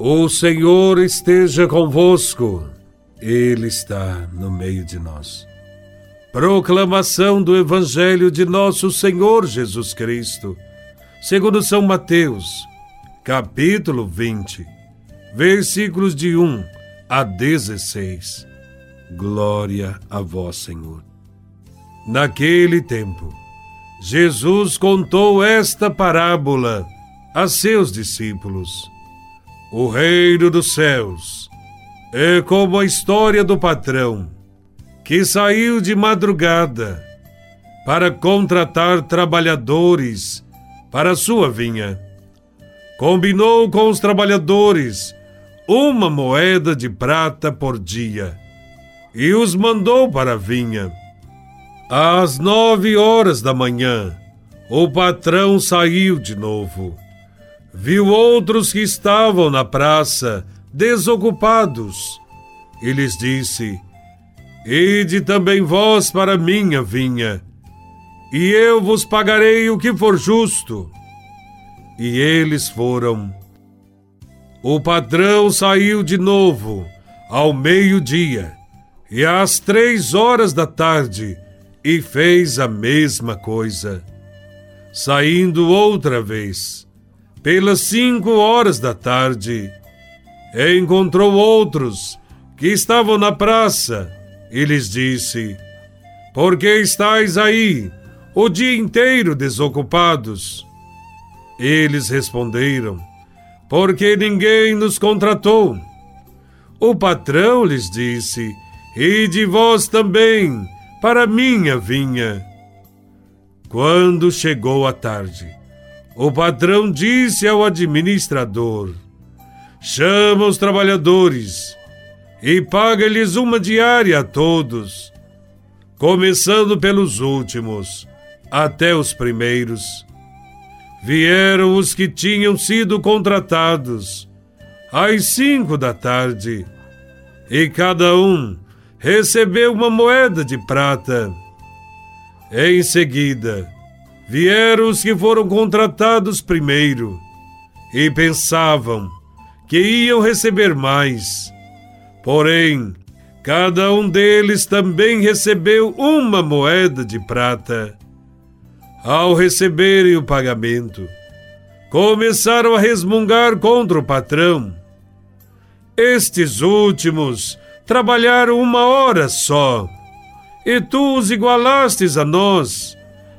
O Senhor esteja convosco, Ele está no meio de nós. Proclamação do Evangelho de Nosso Senhor Jesus Cristo, segundo São Mateus, capítulo 20, versículos de 1 a 16. Glória a Vós, Senhor. Naquele tempo, Jesus contou esta parábola a seus discípulos o reino dos céus é como a história do patrão que saiu de madrugada para contratar trabalhadores para sua vinha. Combinou com os trabalhadores uma moeda de prata por dia e os mandou para a vinha. Às nove horas da manhã, o patrão saiu de novo viu outros que estavam na praça, desocupados, e lhes disse: Ide também vós para minha vinha, e eu vos pagarei o que for justo. E eles foram. O patrão saiu de novo, ao meio-dia, e às três horas da tarde, e fez a mesma coisa. Saindo outra vez, pelas cinco horas da tarde, encontrou outros que estavam na praça e lhes disse: Por que estáis aí o dia inteiro desocupados? Eles responderam: Porque ninguém nos contratou. O patrão lhes disse: E de vós também, para minha vinha. Quando chegou a tarde, o patrão disse ao administrador: Chama os trabalhadores e paga-lhes uma diária a todos, começando pelos últimos até os primeiros. Vieram os que tinham sido contratados às cinco da tarde, e cada um recebeu uma moeda de prata. Em seguida, Vieram os que foram contratados primeiro e pensavam que iam receber mais. Porém, cada um deles também recebeu uma moeda de prata. Ao receberem o pagamento, começaram a resmungar contra o patrão. Estes últimos trabalharam uma hora só, e tu os igualastes a nós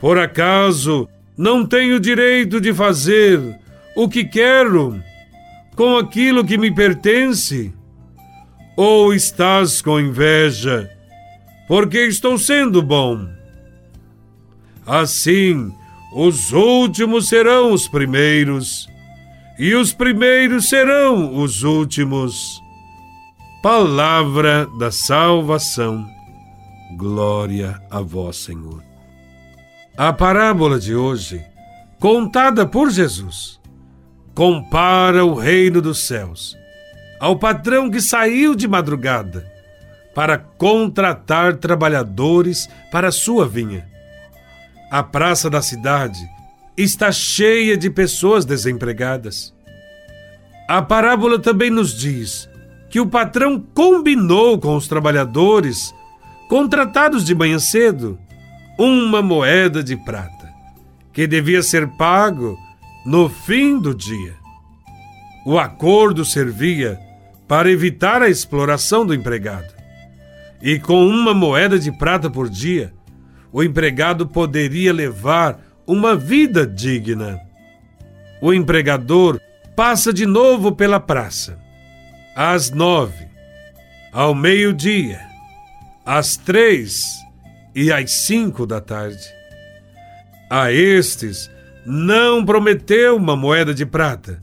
Por acaso não tenho direito de fazer o que quero com aquilo que me pertence? Ou estás com inveja porque estou sendo bom? Assim, os últimos serão os primeiros, e os primeiros serão os últimos. Palavra da salvação. Glória a vós, Senhor. A parábola de hoje, contada por Jesus, compara o reino dos céus ao patrão que saiu de madrugada para contratar trabalhadores para sua vinha. A praça da cidade está cheia de pessoas desempregadas. A parábola também nos diz que o patrão combinou com os trabalhadores contratados de manhã cedo uma moeda de prata, que devia ser pago no fim do dia. O acordo servia para evitar a exploração do empregado. E com uma moeda de prata por dia, o empregado poderia levar uma vida digna. O empregador passa de novo pela praça, às nove, ao meio-dia, às três e às cinco da tarde. A estes não prometeu uma moeda de prata,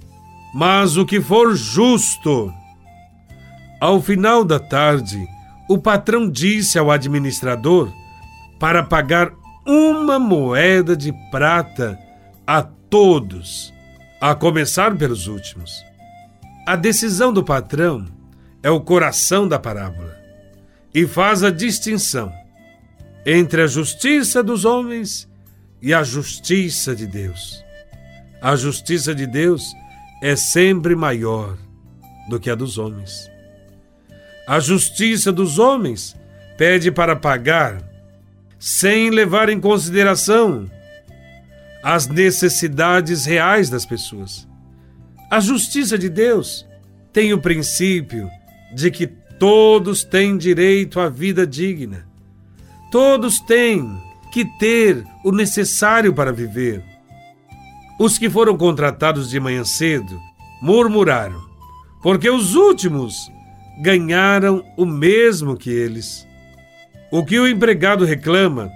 mas o que for justo. Ao final da tarde, o patrão disse ao administrador para pagar uma moeda de prata a todos, a começar pelos últimos. A decisão do patrão é o coração da parábola e faz a distinção entre a justiça dos homens e a justiça de Deus. A justiça de Deus é sempre maior do que a dos homens. A justiça dos homens pede para pagar sem levar em consideração as necessidades reais das pessoas. A justiça de Deus tem o princípio de que todos têm direito à vida digna. Todos têm que ter o necessário para viver. Os que foram contratados de manhã cedo murmuraram, porque os últimos ganharam o mesmo que eles. O que o empregado reclama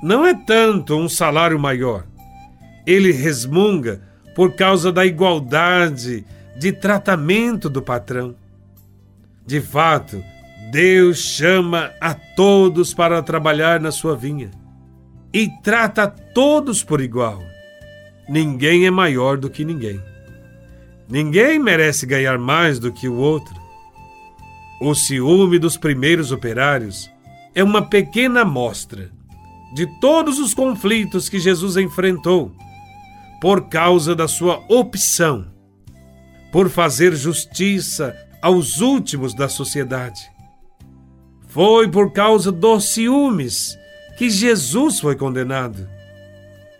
não é tanto um salário maior. Ele resmunga por causa da igualdade de tratamento do patrão. De fato, Deus chama a todos para trabalhar na sua vinha e trata a todos por igual. Ninguém é maior do que ninguém. Ninguém merece ganhar mais do que o outro. O ciúme dos primeiros operários é uma pequena amostra de todos os conflitos que Jesus enfrentou por causa da sua opção por fazer justiça aos últimos da sociedade. Foi por causa dos ciúmes que Jesus foi condenado.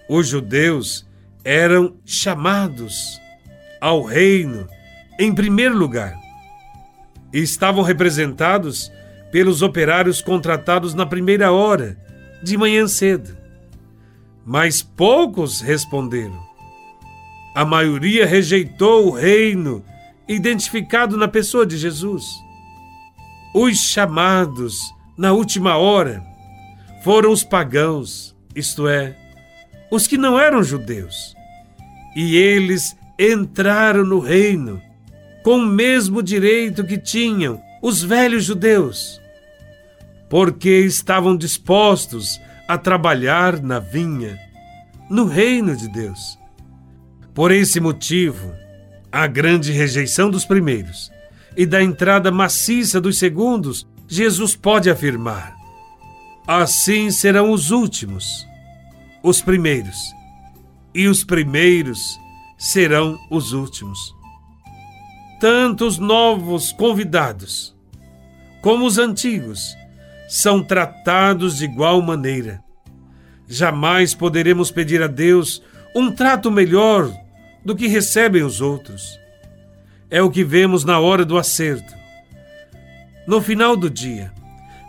Os judeus eram chamados ao reino em primeiro lugar e estavam representados pelos operários contratados na primeira hora, de manhã cedo. Mas poucos responderam. A maioria rejeitou o reino identificado na pessoa de Jesus. Os chamados na última hora foram os pagãos, isto é, os que não eram judeus. E eles entraram no reino com o mesmo direito que tinham os velhos judeus, porque estavam dispostos a trabalhar na vinha, no reino de Deus. Por esse motivo, a grande rejeição dos primeiros e da entrada maciça dos segundos, Jesus pode afirmar: assim serão os últimos, os primeiros, e os primeiros serão os últimos. Tanto os novos convidados como os antigos, são tratados de igual maneira. Jamais poderemos pedir a Deus um trato melhor do que recebem os outros. É o que vemos na hora do acerto. No final do dia,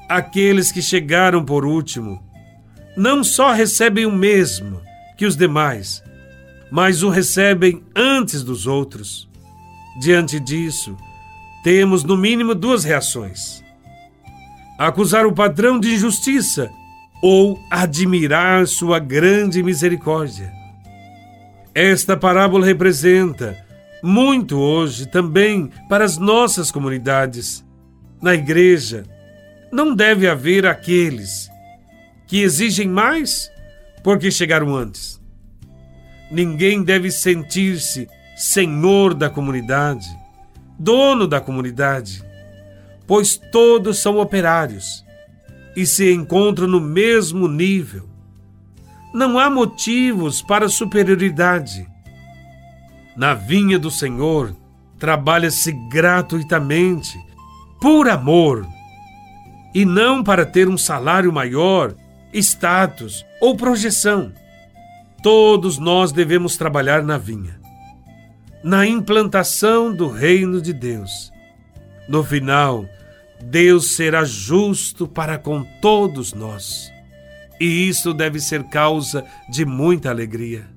aqueles que chegaram por último não só recebem o mesmo que os demais, mas o recebem antes dos outros. Diante disso, temos no mínimo duas reações acusar o padrão de injustiça ou admirar sua grande misericórdia. Esta parábola representa muito hoje também para as nossas comunidades. Na igreja, não deve haver aqueles que exigem mais porque chegaram antes. Ninguém deve sentir-se senhor da comunidade, dono da comunidade pois todos são operários e se encontram no mesmo nível. Não há motivos para superioridade. Na vinha do Senhor, trabalha-se gratuitamente, por amor, e não para ter um salário maior, status ou projeção. Todos nós devemos trabalhar na vinha, na implantação do reino de Deus. No final, Deus será justo para com todos nós. E isso deve ser causa de muita alegria.